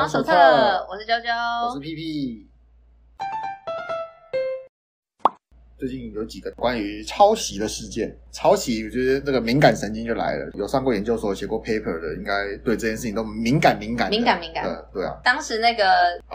王手册，我是娇娇，我是屁屁。最近有几个关于抄袭的事件，抄袭，我觉得这个敏感神经就来了。有上过研究所、写过 paper 的，应该对这件事情都敏感敏感敏感敏感。对啊，当时那个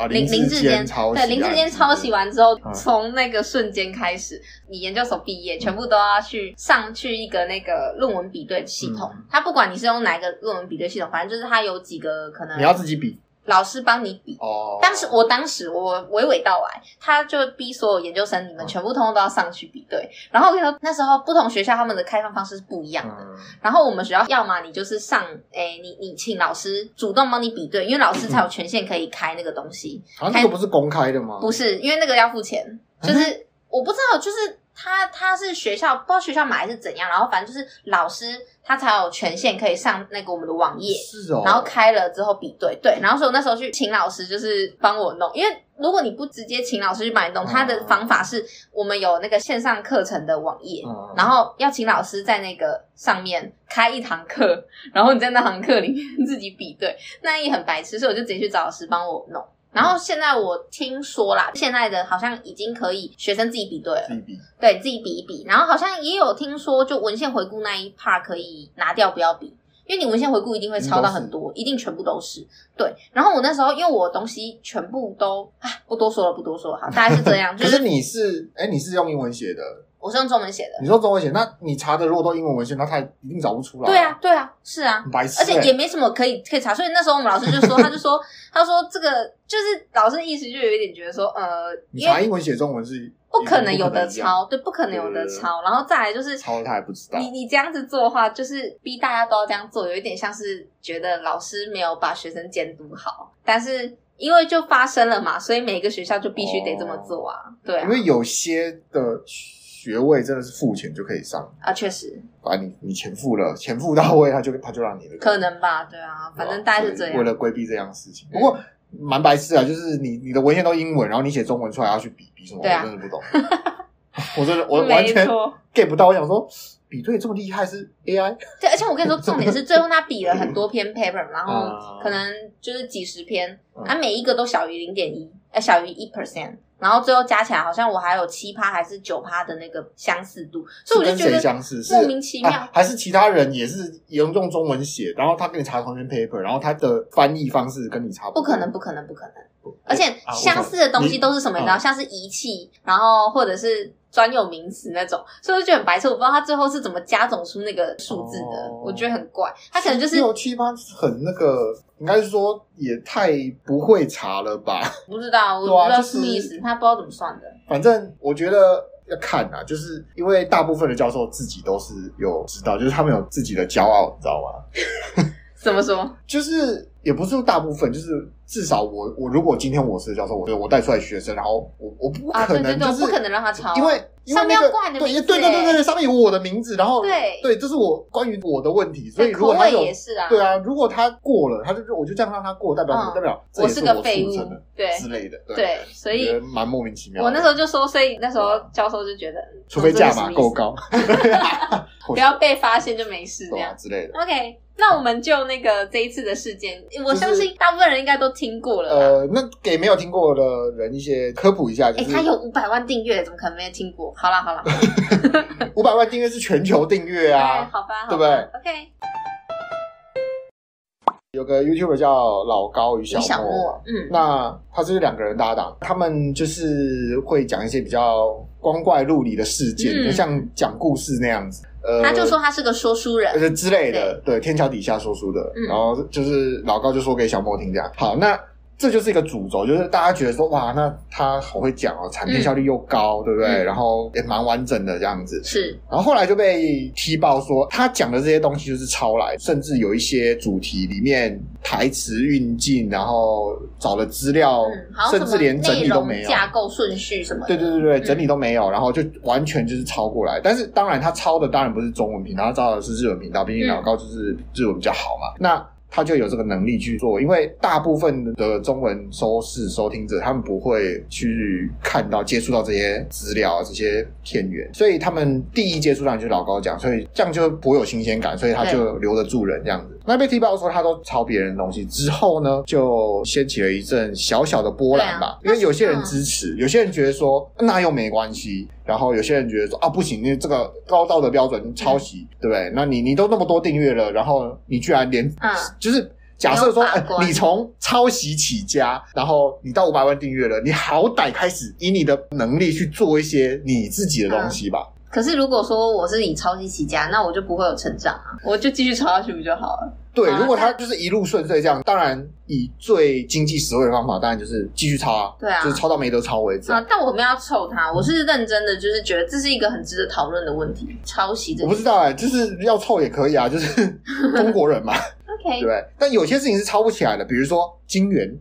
林林志坚抄袭，对林志坚抄袭完之后，从那个瞬间开始，你研究所毕业，全部都要去上去一个那个论文比对系统。他不管你是用哪一个论文比对系统，反正就是他有几个可能，你要自己比。老师帮你比哦，当时我当时我娓娓道来，他就逼所有研究生，你们全部通通都要上去比对。然后我跟你说，那时候不同学校他们的开放方式是不一样的。然后我们学校要么你就是上，诶，你你请老师主动帮你比对，因为老师才有权限可以开那个东西。啊，那个不是公开的吗？不是，因为那个要付钱，就是我不知道，就是。他他是学校不知道学校买还是怎样，然后反正就是老师他才有权限可以上那个我们的网页，是哦，然后开了之后比对对，然后所以我那时候去请老师就是帮我弄，因为如果你不直接请老师去帮你弄，他的方法是我们有那个线上课程的网页，然后要请老师在那个上面开一堂课，然后你在那堂课里面 自己比对，那也很白痴，所以我就直接去找老师帮我弄。然后现在我听说啦，现在的好像已经可以学生自己比对了，自己比，对，自己比一比。然后好像也有听说，就文献回顾那一 part 可以拿掉，不要比，因为你文献回顾一定会抄到很多，一定全部都是。对。然后我那时候因为我东西全部都啊，不多说了，不多说了，好，大概是这样。就是、可是你是，哎，你是用英文写的。我是用中文写的。你说中文写，那你查的如果都英文文献，那他一定找不出来。对啊，对啊，是啊，白痴欸，而且也没什么可以可以查。所以那时候我们老师就说，他就说，他说这个就是老师的意思，就有一点觉得说，呃，你查英文写中文是不可能有的抄，对，不可能有的抄。然后再来就是抄他还不知道。你你这样子做的话，就是逼大家都要这样做，有一点像是觉得老师没有把学生监督好。但是因为就发生了嘛，所以每个学校就必须得这么做啊。对啊，因为有些的。学位真的是付钱就可以上啊，确实。反正你你钱付了，钱付到位，他就他就让你了。可能吧，对啊，反正大概是这样。为了规避这样的事情，不过蛮白痴啊，就是你你的文献都英文，然后你写中文出来要去比比什么，我真的不懂。我真的我完全 get 不到。我想说，比对这么厉害是 AI？对，而且我跟你说，重点是最后他比了很多篇 paper，然后可能就是几十篇，啊，每一个都小于零点一，呃，小于一 percent。然后最后加起来，好像我还有七趴还是九趴的那个相似度，所以我就觉得莫名其妙。还是其他人也是用用中文写，然后他给你查同一篇 paper，然后他的翻译方式跟你差不多。不可能，不可能，不可能！而且相似的东西都是什么？你知道，像是仪器，然后或者是。专有名词那种，所以我就觉得很白痴。我不知道他最后是怎么加总出那个数字的，哦、我觉得很怪。他可能就是六七八很那个，应该是说也太不会查了吧？不知道，我不知道什么意思，他不知道怎么算的。反正我觉得要看啊，就是因为大部分的教授自己都是有知道，就是他们有自己的骄傲，你知道吗？怎么说？就是也不是说大部分，就是至少我我如果今天我是教授，我我带出来学生，然后我我不可能就是不可能让他抄，因为上面要挂你的名字，对对对对对，上面有我的名字，然后对对，这是我关于我的问题，所以如果他有对啊，如果他过了，他就我就这样让他过，代表什么？代表我是个废物，对之类的，对，所以蛮莫名其妙。我那时候就说，所以那时候教授就觉得，除非价码够高，不要被发现就没事这样之类的。OK。那我们就那个这一次的事件，我相信大部分人应该都听过了。呃，那给没有听过的人一些科普一下。哎，他有五百万订阅，怎么可能没有听过？好啦好啦，五百万订阅是全球订阅啊，好吧，对不对？OK。有个 YouTuber 叫老高与小莫，嗯，那他就是两个人搭档，他们就是会讲一些比较光怪陆离的事件，就像讲故事那样子。呃，他就说他是个说书人，呃之类的，对，对，天桥底下说书的，嗯、然后就是老高就说给小莫听这样。好，那。这就是一个主轴，就是大家觉得说，哇，那他好会讲哦，产片效率又高，嗯、对不对？嗯、然后也蛮完整的这样子。是。然后后来就被踢爆说，他讲的这些东西就是抄来，甚至有一些主题里面台词运镜，然后找的资料，嗯、甚至连整理都没有，架构顺序什么的。对对对对，整理都没有，然后就完全就是抄过来。但是当然，他抄的当然不是中文频道，他抄的是日文频道，毕竟老高就是日文比较好嘛。嗯、那。他就有这个能力去做，因为大部分的中文收视收听者，他们不会去看到、接触到这些资料、这些片源，所以他们第一接触上就是老高讲，所以这样就颇有新鲜感，所以他就留得住人这样子。那被踢爆说他都抄别人的东西之后呢，就掀起了一阵小小的波澜吧。啊、因为有些人支持，嗯、有些人觉得说那又没关系，然后有些人觉得说啊不行，因为这个高道德标准抄袭，嗯、对不对？那你你都那么多订阅了，然后你居然连、嗯、就是假设说，哎，你从抄袭起家，然后你到五百万订阅了，你好歹开始以你的能力去做一些你自己的东西吧。嗯可是如果说我是以抄袭起家，那我就不会有成长啊，我就继续抄下去不就好了？对，如果他就是一路顺遂这样，当然以最经济实惠的方法，当然就是继续抄啊，对啊，就是抄到没得抄为止啊。但我们要臭他，我是认真的，就是觉得这是一个很值得讨论的问题。抄袭，我不知道哎、欸，就是要凑也可以啊，就是 中国人嘛，OK，对。但有些事情是抄不起来的，比如说金元，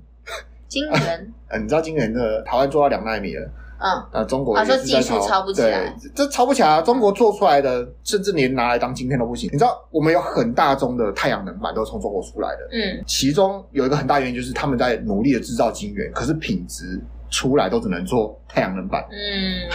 金元，嗯，你知道金元的台湾做到两纳米了。嗯，那中国也是在抄，技术抄不起来，对，这抄不起来啊！中国做出来的，甚至连拿来当晶片都不行。你知道，我们有很大宗的太阳能板都是从中国出来的。嗯，其中有一个很大原因就是他们在努力的制造晶圆，可是品质出来都只能做太阳能板。嗯，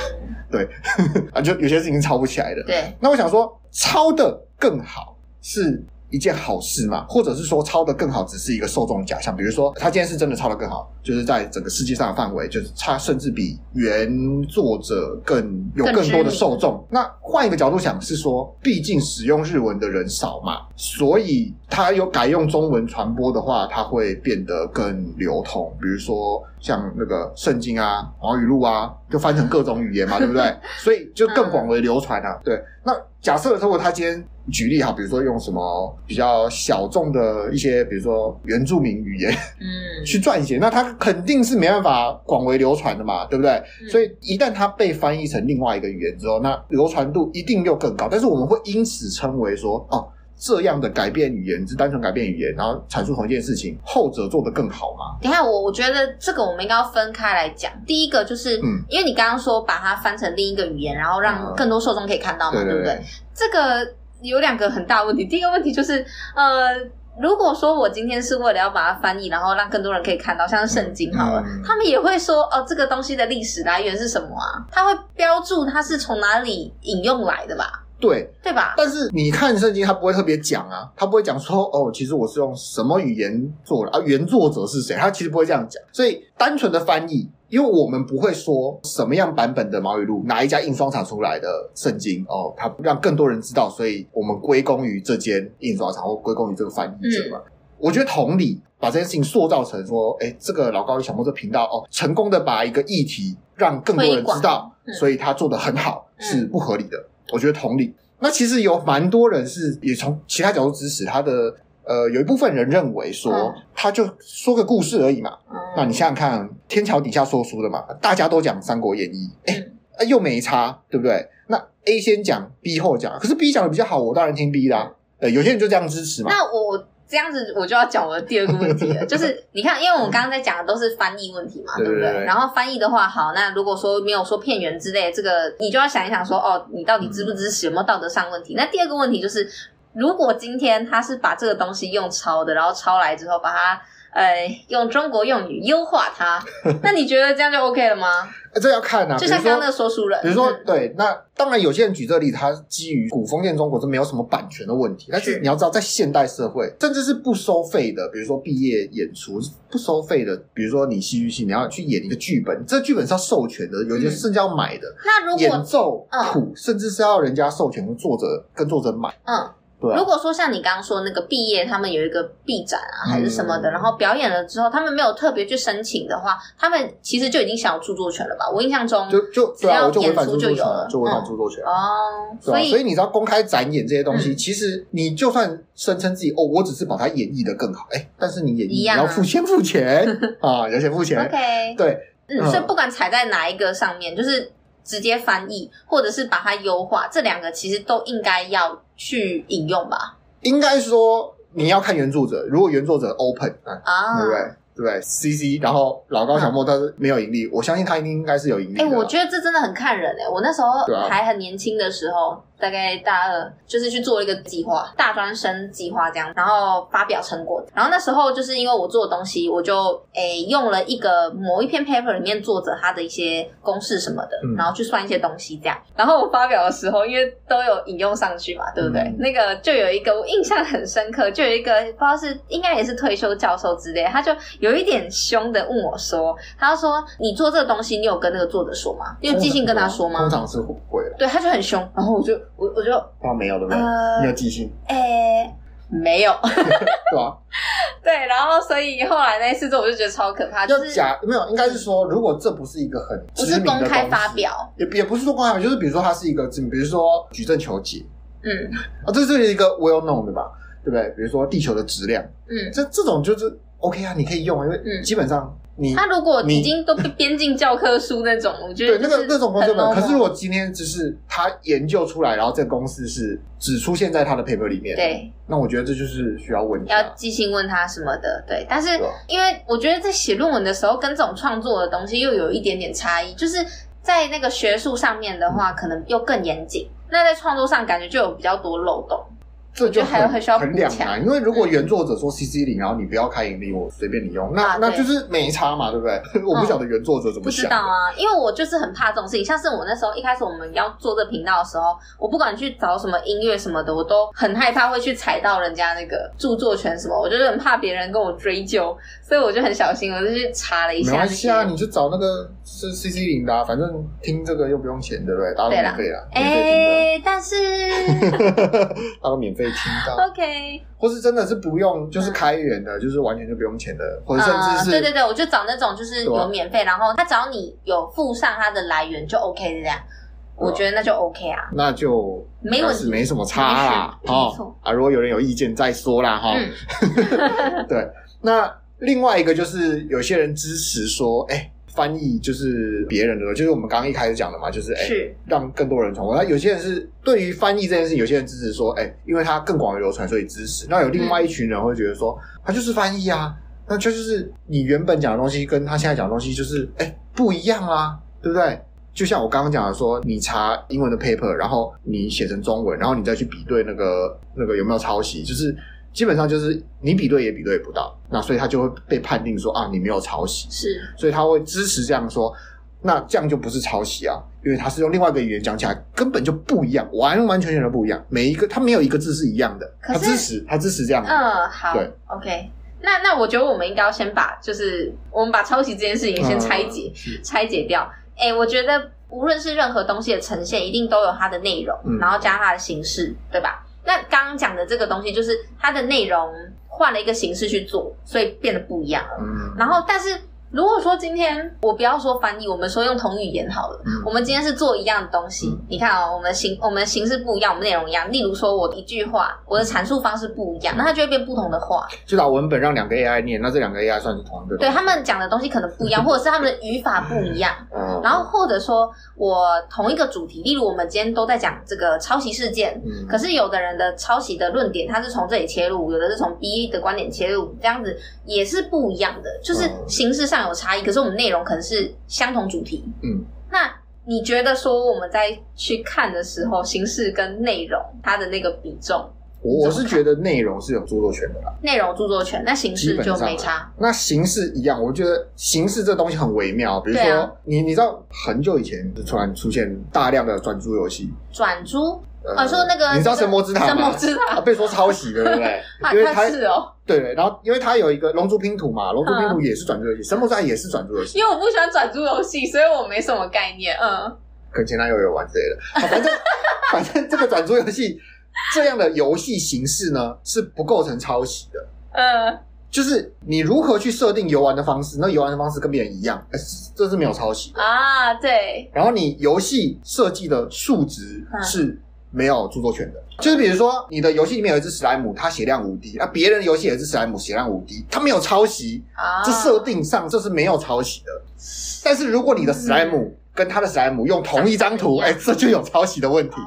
对，啊，就有些事情抄不起来的。对，那我想说，抄的更好是。一件好事嘛，或者是说抄的更好，只是一个受众假象。比如说，他今天是真的抄的更好，就是在整个世界上的范围，就是他甚至比原作者更有更多的受众。那换一个角度想，是说，毕竟使用日文的人少嘛，所以他有改用中文传播的话，他会变得更流通。比如说，像那个圣经啊、毛语录啊，就翻成各种语言嘛，对不对？所以就更广为流传啊。对，那假设如果他今天。举例哈，比如说用什么比较小众的一些，比如说原住民语言，嗯，去撰写，那他肯定是没办法广为流传的嘛，对不对？嗯、所以一旦它被翻译成另外一个语言之后，那流传度一定又更高。但是我们会因此称为说，哦，这样的改变语言是单纯改变语言，然后阐述同一件事情，后者做得更好吗？等一下，我我觉得这个我们应该要分开来讲。第一个就是，嗯，因为你刚刚说把它翻成另一个语言，然后让更多受众可以看到嘛，嗯、对不对？这个。有两个很大问题。第一个问题就是，呃，如果说我今天是为了要把它翻译，然后让更多人可以看到，像圣经好了，嗯、他们也会说，哦，这个东西的历史来源是什么啊？他会标注它是从哪里引用来的吧？对，对吧？但是你看圣经，他不会特别讲啊，他不会讲说，哦，其实我是用什么语言做的啊，原作者是谁？他其实不会这样讲。所以单纯的翻译。因为我们不会说什么样版本的毛语录，哪一家印刷厂出来的圣经哦，它让更多人知道，所以我们归功于这间印刷厂或归功于这个翻译者嘛。嗯、我觉得同理，把这件事情塑造成说，哎，这个老高与小莫这频道哦，成功的把一个议题让更多人知道，嗯、所以他做的很好，是不合理的。嗯、我觉得同理，那其实有蛮多人是也从其他角度支持他的。呃，有一部分人认为说，嗯、他就说个故事而已嘛。嗯、那你想想看，天桥底下说书的嘛，大家都讲《三国演义》，哎、嗯，又没差，对不对？那 A 先讲，B 后讲，可是 B 讲的比较好，我当然听 B 啦。呃，有些人就这样支持嘛。那我这样子，我就要讲我的第二个问题了，就是你看，因为我们刚刚在讲的都是翻译问题嘛，对不对？对对对，然后翻译的话，好，那如果说没有说片源之类，这个你就要想一想说，哦，你到底支不支持，有没有道德上问题？嗯、那第二个问题就是。如果今天他是把这个东西用抄的，然后抄来之后把它呃用中国用语优化它，那你觉得这样就 OK 了吗？这要看啊，就像刚刚那个说书人，比如说对，那当然有些人举这个例子，他基于古封建中国是没有什么版权的问题，但是你要知道，在现代社会，甚至是不收费的，比如说毕业演出不收费的，比如说你戏剧系你要去演一个剧本，这个剧本是要授权的，有些甚至要买的。那如果演奏谱，甚至是要人家授权，作者跟作者买，嗯。如果说像你刚刚说那个毕业，他们有一个毕展啊，还是什么的，嗯、然后表演了之后，他们没有特别去申请的话，他们其实就已经享有著作权了吧？我印象中就就只要演出就有了，就违反著作权、嗯、哦。所以所以你知道公开展演这些东西，嗯、其实你就算声称自己哦，我只是把它演绎的更好，哎，但是你演绎你要付先付钱 啊，要先付钱。OK，对，嗯，所以不管踩在哪一个上面，就是。直接翻译，或者是把它优化，这两个其实都应该要去引用吧。应该说你要看原作者，如果原作者 open 啊，啊对不对？对不对？CC，然后老高小莫他是没有盈利，啊、我相信他一定应该是有盈利的。哎、欸，我觉得这真的很看人哎、欸。我那时候还很年轻的时候，大概大二，就是去做一个计划，大专生计划这样，然后发表成果。然后那时候就是因为我做的东西，我就诶、欸、用了一个某一篇 paper 里面作者他的一些公式什么的，然后去算一些东西这样。然后我发表的时候，因为都有引用上去嘛，对不对？嗯、那个就有一个我印象很深刻，就有一个不知道是应该也是退休教授之类，他就有一点凶的问我说：“他说你做这个东西，你有跟那个作者说吗？你有寄信跟他说吗？”通常是不会。对，他就很凶，然后我就我我就啊没有对不对？呃、你有记性？哎、欸，没有。对啊。对，然后所以后来那一次之后，我就觉得超可怕，就是假没有，应该是说，如果这不是一个很不是公开发表，也也不是说公开发表，就是比如说它是一个，比如说举证求解，嗯啊，这是一个 well known 的吧，对不对？比如说地球的质量，嗯，这这种就是 OK 啊，你可以用，因为基本上。你他如果已经都被编进教科书那种，我觉得对那个那种公司可是如果今天只是他研究出来，然后这个公司是只出现在他的 paper 里面，对，那我觉得这就是需要问，要即兴问他什么的，对。但是因为我觉得在写论文的时候，跟这种创作的东西又有一点点差异，就是在那个学术上面的话，可能又更严谨，那在创作上感觉就有比较多漏洞。这就很很需要很两难，因为如果原作者说 CC 零，然后你不要开盈利，我随便你用，那那就是没差嘛，对不对？我不晓得原作者怎么想。不知道啊，因为我就是很怕这种事情。像是我那时候一开始我们要做这频道的时候，我不管去找什么音乐什么的，我都很害怕会去踩到人家那个著作权什么，我就是很怕别人跟我追究，所以我就很小心，我就去查了一下。没关系啊，你就找那个是 CC 零的，啊反正听这个又不用钱，对不对？大家都免费啦，哎，但是 大家都免费听到。OK。或是真的是不用，就是开源的，嗯、就是完全就不用钱的，或者甚至是、呃、对对对，我就找那种就是有免费，啊、然后他只要你有附上它的来源就 OK 这样，我觉得那就 OK 啊，那就没问题，没什么差啦，哦啊，如果有人有意见再说啦哈，嗯、对，那另外一个就是有些人支持说，哎、欸。翻译就是别人的，就是我们刚刚一开始讲的嘛，就是哎，是让更多人传播。那有些人是对于翻译这件事，有些人支持说，哎，因为它更广为流传，所以支持。那有另外一群人会觉得说，它就是翻译啊，那就就是你原本讲的东西跟他现在讲的东西就是哎不一样啊，对不对？就像我刚刚讲的说，你查英文的 paper，然后你写成中文，然后你再去比对那个那个有没有抄袭，就是。基本上就是你比对也比对不到，那所以他就会被判定说啊，你没有抄袭，是，所以他会支持这样说，那这样就不是抄袭啊，因为他是用另外一个语言讲起来根本就不一样，完完全全的不一样，每一个他没有一个字是一样的，他支持他支持这样，嗯，好，对，OK，那那我觉得我们应该要先把就是我们把抄袭这件事情先拆解、嗯、拆解掉，哎，我觉得无论是任何东西的呈现，一定都有它的内容，嗯、然后加它的形式，对吧？那刚刚讲的这个东西，就是它的内容换了一个形式去做，所以变得不一样了。嗯，然后但是。如果说今天我不要说翻译，我们说用同语言好了。嗯、我们今天是做一样的东西，嗯、你看哦，我们形我们形式不一样，我们内容一样。例如说，我一句话，我的阐述方式不一样，那它就会变不同的话。就把文本让两个 AI 念，那这两个 AI 算是同一个。对，他们讲的东西可能不一样，或者是他们的语法不一样。嗯、然后或者说我同一个主题，例如我们今天都在讲这个抄袭事件，嗯、可是有的人的抄袭的论点，他是从这里切入，有的是从 B 的观点切入，这样子也是不一样的，就是形式上。有差异，可是我们内容可能是相同主题。嗯，那你觉得说我们在去看的时候，形式跟内容它的那个比重？我我是觉得内容是有著作权的啦，内容著作权，那形式就没差。那形式一样，我觉得形式这东西很微妙。比如说，啊、你你知道很久以前就突然出现大量的转租游戏，转珠。啊，说那个，你知道神魔之塔吗？神魔之塔被说抄袭的，对不对？因为它是哦，对对。然后，因为它有一个龙珠拼图嘛，龙珠拼图也是转珠游戏，神魔之塔也是转珠游戏。因为我不喜欢转珠游戏，所以我没什么概念。嗯，跟前男友有玩这个，反正 反正这个转珠游戏这样的游戏形式呢，是不构成抄袭的。嗯，就是你如何去设定游玩的方式，那游玩的方式跟别人一样，这是没有抄袭啊。对。然后你游戏设计的数值是。没有著作权的，就是比如说你的游戏里面有一只史莱姆，它血量无敌，那别人的游戏有一只史莱姆血量无敌，它没有抄袭啊，这设定上这是没有抄袭的。但是如果你的史莱姆跟他的史莱姆用同一张图，哎，这就有抄袭的问题。哦，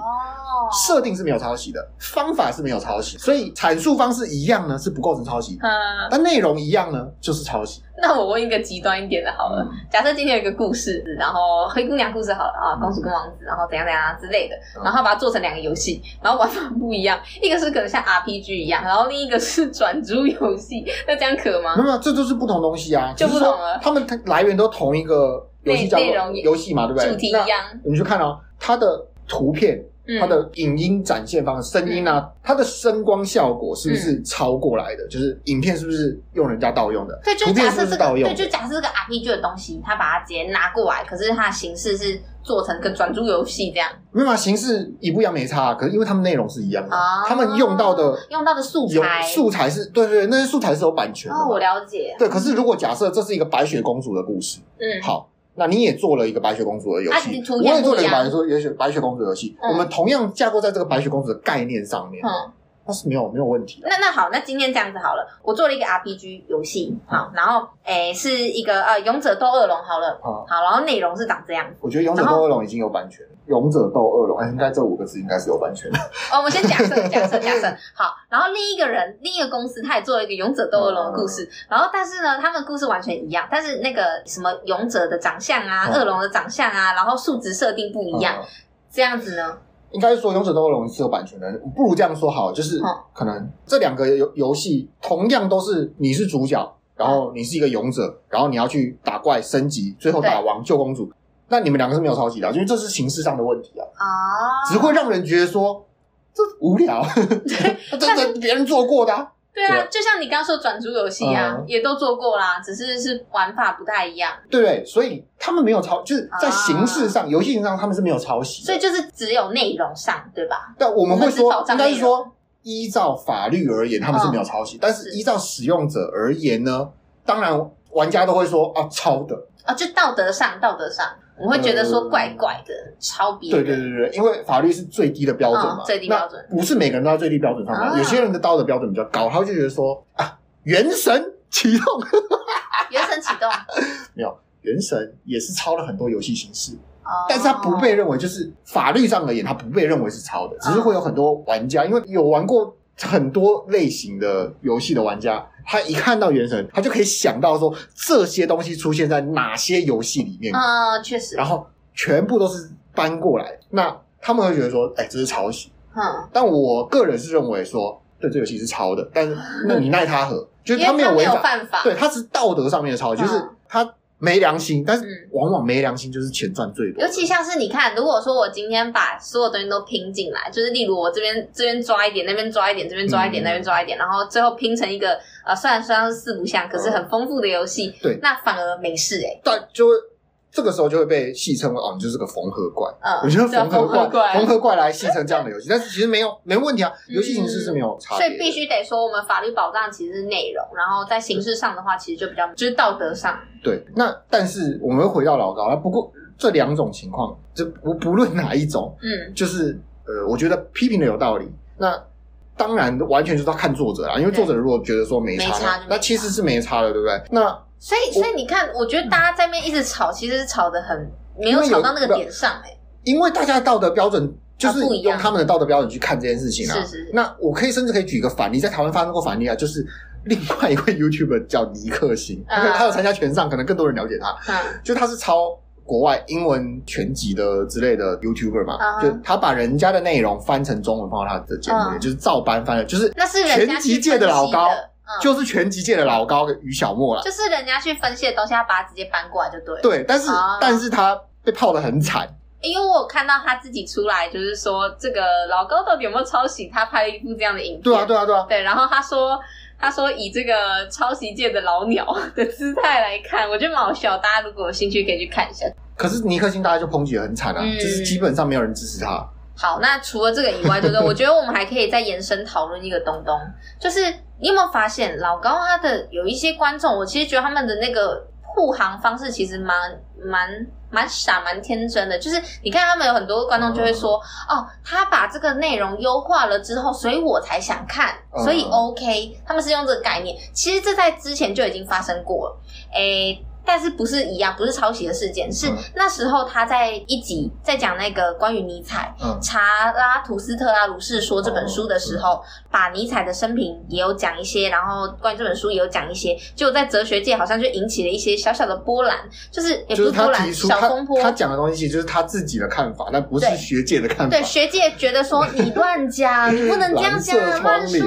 设定是没有抄袭的，方法是没有抄袭，所以阐述方式一样呢，是不构成抄袭。嗯，但内容一样呢，就是抄袭。那我问一个极端一点的，好了，嗯、假设今天有一个故事，然后灰姑娘故事好了啊，公主跟王子，然后怎样怎样之类的，然后把它做成两个游戏，然后玩法不一样，一个是可能像 RPG 一样，然后另一个是转租游戏，那这样可吗？没有，这都是不同东西啊，就不同了。他们来源都同一个游戏叫做游戏嘛，对不对？主题一样。你们去看哦，它的图片。它的影音展现方式、声音啊，它的声光效果是不是超过来的？就是影片是不是用人家盗用的？对，就假设这个，对，就假设这个 RPG 的东西，他把它直接拿过来，可是它的形式是做成个转租游戏这样。没有啊，形式一不一样没差，可是因为他们内容是一样的，他们用到的用到的素材素材是对对对，那些素材是有版权的。哦，我了解。对，可是如果假设这是一个白雪公主的故事，嗯，好。那你也做了一个白雪公主的游戏，我也做了一个白雪白雪公主游戏，我们同样架构在这个白雪公主的概念上面，嗯，那是没有没有问题的。那那好，那今天这样子好了，我做了一个 RPG 游戏，好，然后诶是一个呃勇者斗恶龙，好了，好，然后内容是长这样。我觉得勇者斗恶龙已经有版权。勇者斗恶龙，哎，应该这五个字应该是有版权的。哦，我们先假设，假设，假设，好。然后另一个人，另一个公司，他也做了一个勇者斗恶龙的故事。嗯、然后，但是呢，他们故事完全一样，但是那个什么勇者的长相啊，恶龙、嗯、的长相啊，然后数值设定不一样，嗯、这样子呢？应该说勇者斗恶龙是有版权的，不如这样说好，就是可能这两个游游戏同样都是你是主角，然后你是一个勇者，然后你要去打怪升级，最后打王救公主。那你们两个是没有抄袭的，因为这是形式上的问题啊，啊，只会让人觉得说这无聊，对，这这别人做过的，对啊，就像你刚刚说转租游戏啊，也都做过啦，只是是玩法不太一样，对对，所以他们没有抄，就是在形式上、游戏上他们是没有抄袭，所以就是只有内容上，对吧？但我们会说，应该是说依照法律而言，他们是没有抄袭，但是依照使用者而言呢，当然玩家都会说啊，抄的。啊，就道德上，道德上。我会觉得说怪怪的，超别。对对对对，因为法律是最低的标准嘛，最低标准。不是每个人都在最低标准上面，有些人的道德标准比较高，他就觉得说啊，原神启动，原神启动，没有，原神也是抄了很多游戏形式，但是他不被认为，就是法律上而言，他不被认为是抄的，只是会有很多玩家，因为有玩过很多类型的游戏的玩家。他一看到原神，他就可以想到说这些东西出现在哪些游戏里面。啊、呃，确实。然后全部都是搬过来，那他们会觉得说，哎，这是抄袭。嗯。但我个人是认为说，对，这游戏是抄的，但是那你奈他何？嗯、就是他没有违法，犯法。对，他是道德上面的抄袭，嗯、就是他。没良心，但是往往没良心就是钱赚最多。尤其像是你看，如果说我今天把所有东西都拼进来，就是例如我这边这边抓一点，那边抓一点，这边抓一点，嗯、那边抓一点，然后最后拼成一个呃，虽然虽然是四不像，可是很丰富的游戏，对，那反而没事诶、欸。但就会这个时候就会被戏称为哦，你就是个缝合怪。嗯，我觉得缝合怪，缝合怪来戏称这样的游戏，但是其实没有没问题啊，游戏形式是没有差别、嗯。所以必须得说，我们法律保障其实是内容，然后在形式上的话，其实就比较就是道德上。对，那但是我们会回到老高啊。不过这两种情况，就不不论哪一种，嗯，就是呃，我觉得批评的有道理。那当然完全就是要看作者啊，因为作者如果觉得说没差，没差，那其实是没差的，对不对？那。所以，所以你看，我觉得大家在那边一直吵，其实是吵得很没有吵到那个点上哎、欸。因为大家的道德标准就是用他们的道德标准去看这件事情啊。是是是。那我可以甚至可以举一个反例，在台湾发生过反例啊，就是另外一位 YouTuber 叫尼克星，他他有参加全上，可能更多人了解他。嗯。就他是抄国外英文全集的之类的 YouTuber 嘛，就他把人家的内容翻成中文放到他的节目里，就是照搬翻了，就是那是全集界的老高。就是拳击界的老高于小莫了，就是人家去分析的东西，他把它直接搬过来就对了。对，但是、哦、但是他被泡的很惨，因为我有看到他自己出来，就是说这个老高到底有没有抄袭？他拍了一部这样的影片。对啊，对啊，对啊。对，然后他说，他说以这个抄袭界的老鸟的姿态来看，我觉得蛮好笑。大家如果有兴趣，可以去看一下。可是尼克星大家就抨击的很惨啊，嗯、就是基本上没有人支持他。好，那除了这个以外，对不对？我觉得我们还可以再延伸讨论一个东东，就是你有没有发现老高他的有一些观众，我其实觉得他们的那个护航方式其实蛮蛮蛮傻、蛮天真的。就是你看他们有很多观众就会说，哦，他把这个内容优化了之后，所以我才想看，所以 OK，他们是用这个概念。其实这在之前就已经发生过了，诶。但是不是一样，不是抄袭的事件，是那时候他在一集在讲那个关于尼采，嗯，查拉图斯特拉如是说这本书的时候，嗯、把尼采的生平也有讲一些，然后关于这本书也有讲一些，就在哲学界好像就引起了一些小小的波澜，就是也不是波澜，小风波。他讲的东西就是他自己的看法，那不是学界的看法。对，对学界觉得说你乱讲，你不能这样讲，乱说。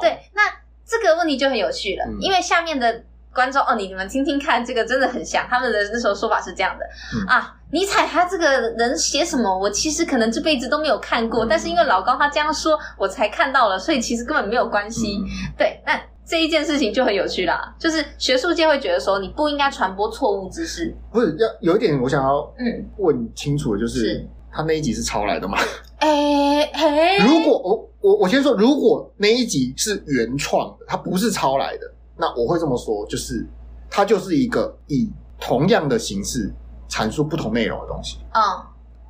对，那这个问题就很有趣了，嗯、因为下面的。观众哦，你你们听听看，这个真的很像他们的那时候说法是这样的、嗯、啊。尼采他这个人写什么，我其实可能这辈子都没有看过，嗯、但是因为老高他这样说，我才看到了，所以其实根本没有关系。嗯、对，那这一件事情就很有趣啦，就是学术界会觉得说你不应该传播错误知识。不是要有一点我想要嗯问清楚的就是，是他那一集是抄来的吗？哎、欸、嘿，如果我我我先说，如果那一集是原创的，它不是抄来的。那我会这么说，就是它就是一个以同样的形式阐述不同内容的东西。嗯，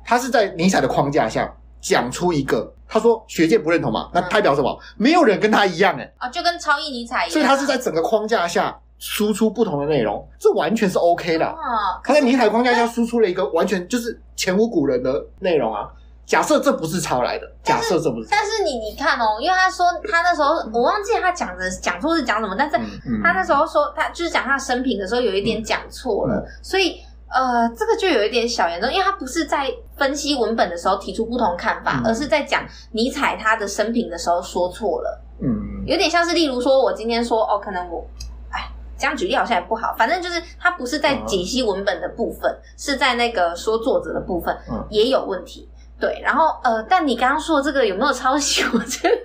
它是在尼采的框架下讲出一个，他说学界不认同嘛，那代表什么？没有人跟他一样哎。啊，就跟超译尼采一样。所以他是在整个框架下输出不同的内容，这完全是 OK 的。啊，他在尼采框架下输出了一个完全就是前无古人的内容啊。假设这不是抄来的，假设这不是，但是你你看哦，因为他说他那时候我忘记他讲的讲错是讲什么，但是他那时候说他就是讲他生平的时候有一点讲错了，所以呃这个就有一点小严重，因为他不是在分析文本的时候提出不同看法，而是在讲尼采他的生平的时候说错了，嗯，有点像是例如说我今天说哦，可能我哎这样举例好像也不好，反正就是他不是在解析文本的部分，是在那个说作者的部分也有问题。对，然后呃，但你刚刚说的这个有没有抄袭？我觉得，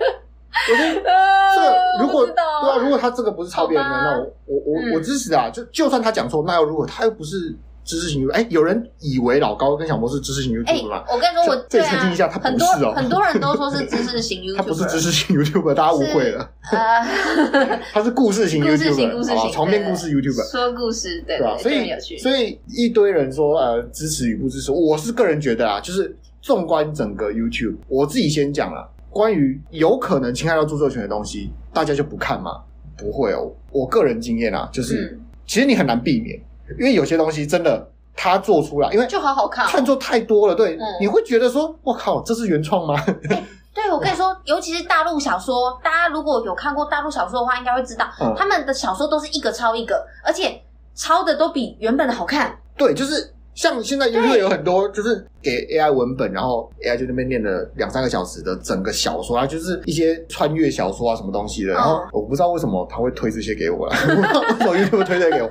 我觉得这如果对啊，如果他这个不是抄别人的，那我我我我支持啊！就就算他讲错，那又如果他又不是知识型 YouTube，哎，有人以为老高跟小魔是知识型 YouTube 吗？我跟你说，我再澄清一下，他不是哦，很多人都说是知识型 YouTube，他不是知识型 YouTube，大家误会了。呃，他是故事型 YouTube，好，长篇故事 YouTube，说故事，对吧？所以所以一堆人说呃支持与不支持，我是个人觉得啊，就是。纵观整个 YouTube，我自己先讲了，关于有可能侵害到著作权的东西，大家就不看吗？不会哦。我个人经验啊，就是、嗯、其实你很难避免，因为有些东西真的他做出来，因为就好好看，看作太多了，对，嗯、你会觉得说，我靠，这是原创吗？欸、对，我跟你说，尤其是大陆小说，大家如果有看过大陆小说的话，应该会知道，嗯、他们的小说都是一个抄一个，而且抄的都比原本的好看。对，就是。像现在 YouTube 有很多，就是给 AI 文本，然后 AI 就那边念了两三个小时的整个小说啊，就是一些穿越小说啊什么东西的。然后我不知道为什么他会推这些给我啦，为什么 YouTube 推这些给我？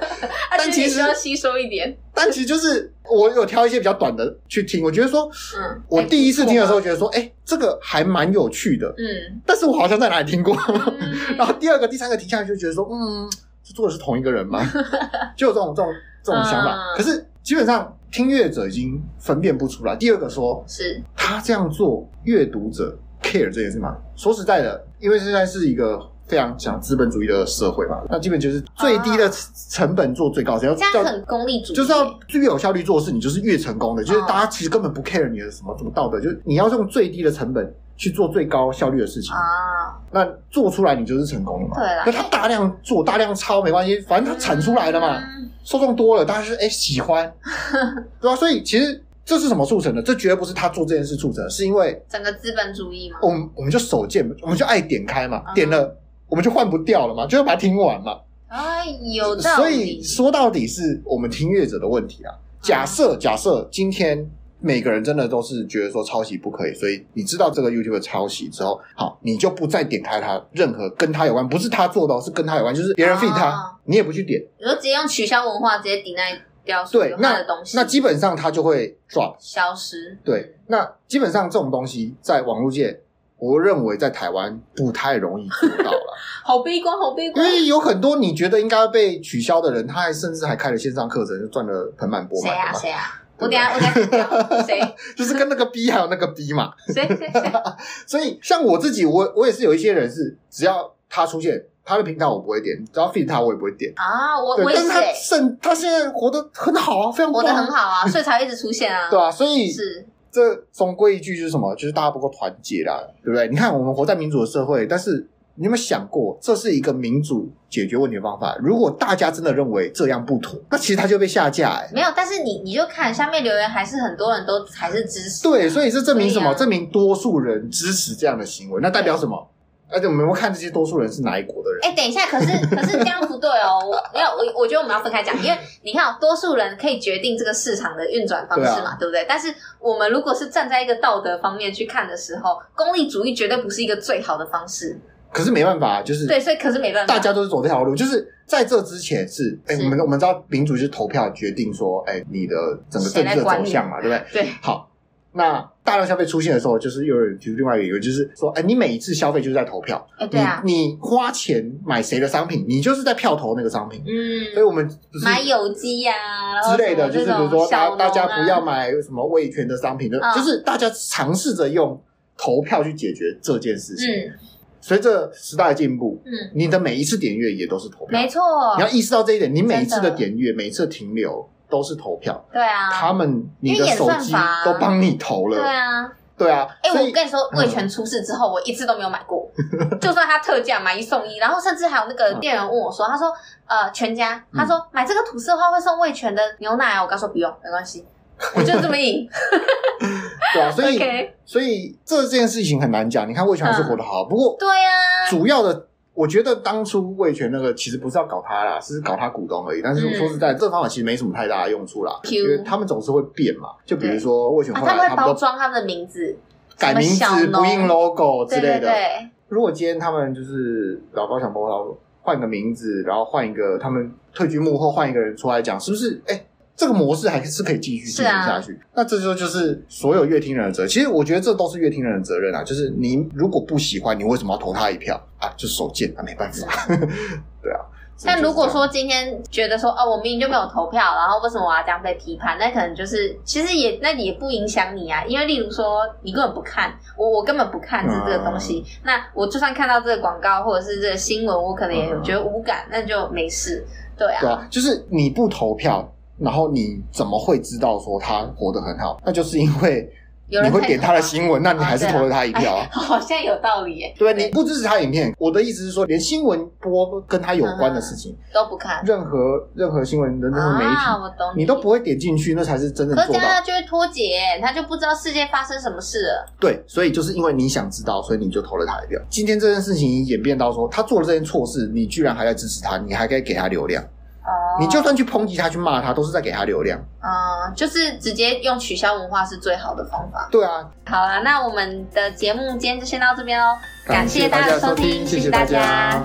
但其实要吸收一点。但其实就是我有挑一些比较短的去听，我觉得说，嗯，我第一次听的时候觉得说，哎，这个还蛮有趣的，嗯。但是我好像在哪里听过。然后第二个、第三个听下去就觉得说，嗯，这做的是同一个人吗？就有这种这种这种想法。可是。基本上听阅者已经分辨不出来。第二个说，是他这样做，阅读者 care 这件事吗？说实在的，因为现在是一个非常讲资本主义的社会嘛，那基本就是最低的成本做最高，只要这样很功利主义，就是要最有效率做事，你就是越成功的。就是大家其实根本不 care 你的什么什么道德，就是你要用最低的成本去做最高效率的事情啊。那做出来你就是成功了嘛？对了，那他大量做大量抄没关系，反正他产出来了嘛。受众多了，大家是哎喜欢，对吧？所以其实这是什么促成的？这绝对不是他做这件事促成的，是因为整个资本主义嘛。我们我们就手贱，我们就爱点开嘛，点了我们就换不掉了嘛，就要把它听完嘛。哎，有道理。所以说到底是我们听乐者的问题啊。假设假设今天。每个人真的都是觉得说抄袭不可以，所以你知道这个 YouTube 抄袭之后，好，你就不再点开它任何跟他有关，不是他做的，是跟他有关，就是别人 feed 他，哦、你也不去点，你就直接用取消文化直接 deny 掉所有他的东西，那，那基本上它就会 drop 消失。对，那基本上这种东西在网络界，我认为在台湾不太容易做到了。好悲观，好悲观，因为有很多你觉得应该被取消的人，他还甚至还开了线上课程，就赚了盆满钵满。谁啊？谁啊？我等下，我等下 谁？就是跟那个 B 还有那个 B 嘛。谁谁谁？所以像我自己，我我也是有一些人是，只要他出现，他的频道我不会点，只要 feed 他我也不会点啊。我我也是。但是他他现在活得很好啊，非常活得很好啊，所以才一直出现啊。对啊，所以是这总归一句就是什么？就是大家不够团结啦，对不对？你看我们活在民主的社会，但是你有没有想过，这是一个民主解决问题的方法？如果大家真的认为这样不妥，那其实他就被下架哎、欸。没有，但是你你就看下面留言，还是很多人都还是支持。对，所以这证明什么？证明多数人支持这样的行为，那代表什么？而且我们有没有看这些多数人是哪一国的人？哎，等一下，可是可是这样不对哦。没有，我我觉得我们要分开讲，因为你看，多数人可以决定这个市场的运转方式嘛，对，啊、对不对？但是我们如果是站在一个道德方面去看的时候，功利主义绝对不是一个最好的方式。可是没办法，就是对，所以可是没办法，大家都是走这条路。就是在这之前是，哎，我们我们知道民主就是投票决定说，哎，你的整个政治的走向嘛，对不对？对，好。那大量消费出现的时候，就是又有人提出另外一个理由，就是说，哎，你每一次消费就是在投票，哎，对啊，你你花钱买谁的商品，你就是在票投那个商品，嗯，所以我们买有机呀之类的，就是比如说大大家不要买什么味全的商品，就就是大家尝试着用投票去解决这件事情。嗯，随着时代的进步，嗯，你的每一次点阅也都是投票，没错，你要意识到这一点，你每一次的点阅，每一次停留。都是投票，对啊，他们你的手机都帮你投了，对啊，对啊。哎，我跟你说，味全出事之后，我一次都没有买过，就算他特价买一送一，然后甚至还有那个店员问我说，他说呃全家，他说买这个吐司的话会送味全的牛奶啊，我刚说不用，没关系，我就这么硬。对啊，所以所以这件事情很难讲。你看魏全还是活得好，不过对呀，主要的。我觉得当初魏全那个其实不是要搞他啦，是搞他股东而已。但是说实在，嗯、这个方法其实没什么太大的用处啦因为他们总是会变嘛。就比如说魏全后来他啊、他会包装他们的名字，改名字不印 logo 之类的。对对对，如果今天他们就是老高想包他换个名字，然后换一个他们退居幕后换一个人出来讲，是不是？哎。这个模式还是可以继续进行下去。啊、那这就就是所有乐听人的责任。其实我觉得这都是乐听人的责任啊。就是你如果不喜欢，你为什么要投他一票啊？就手贱啊，没办法。对啊。但如果说今天觉得说哦，我明明就没有投票，然后为什么我要这样被批判？那可能就是其实也那也不影响你啊。因为例如说你根本不看，我我根本不看这这个东西。嗯、那我就算看到这个广告或者是这个新闻，我可能也觉得无感，嗯、那就没事。对啊。对啊，就是你不投票。然后你怎么会知道说他活得很好？那就是因为你会点他的新闻，那你还是投了他一票啊。好像有道理耶。对，你不支持他影片，我的意思是说，连新闻播跟他有关的事情都不看，任何任何新闻的任何媒体，你都不会点进去，那才是真正做到。可是他就会脱节，他就不知道世界发生什么事了。对，所以就是因为你想知道，所以你就投了他一票。今天这件事情演变到说，他做了这件错事，你居然还在支持他，你还该给他流量。你就算去抨击他、去骂他，都是在给他流量。嗯，就是直接用取消文化是最好的方法。对啊。好啦，那我们的节目今天就先到这边喽，感谢大家的收听。谢谢大家。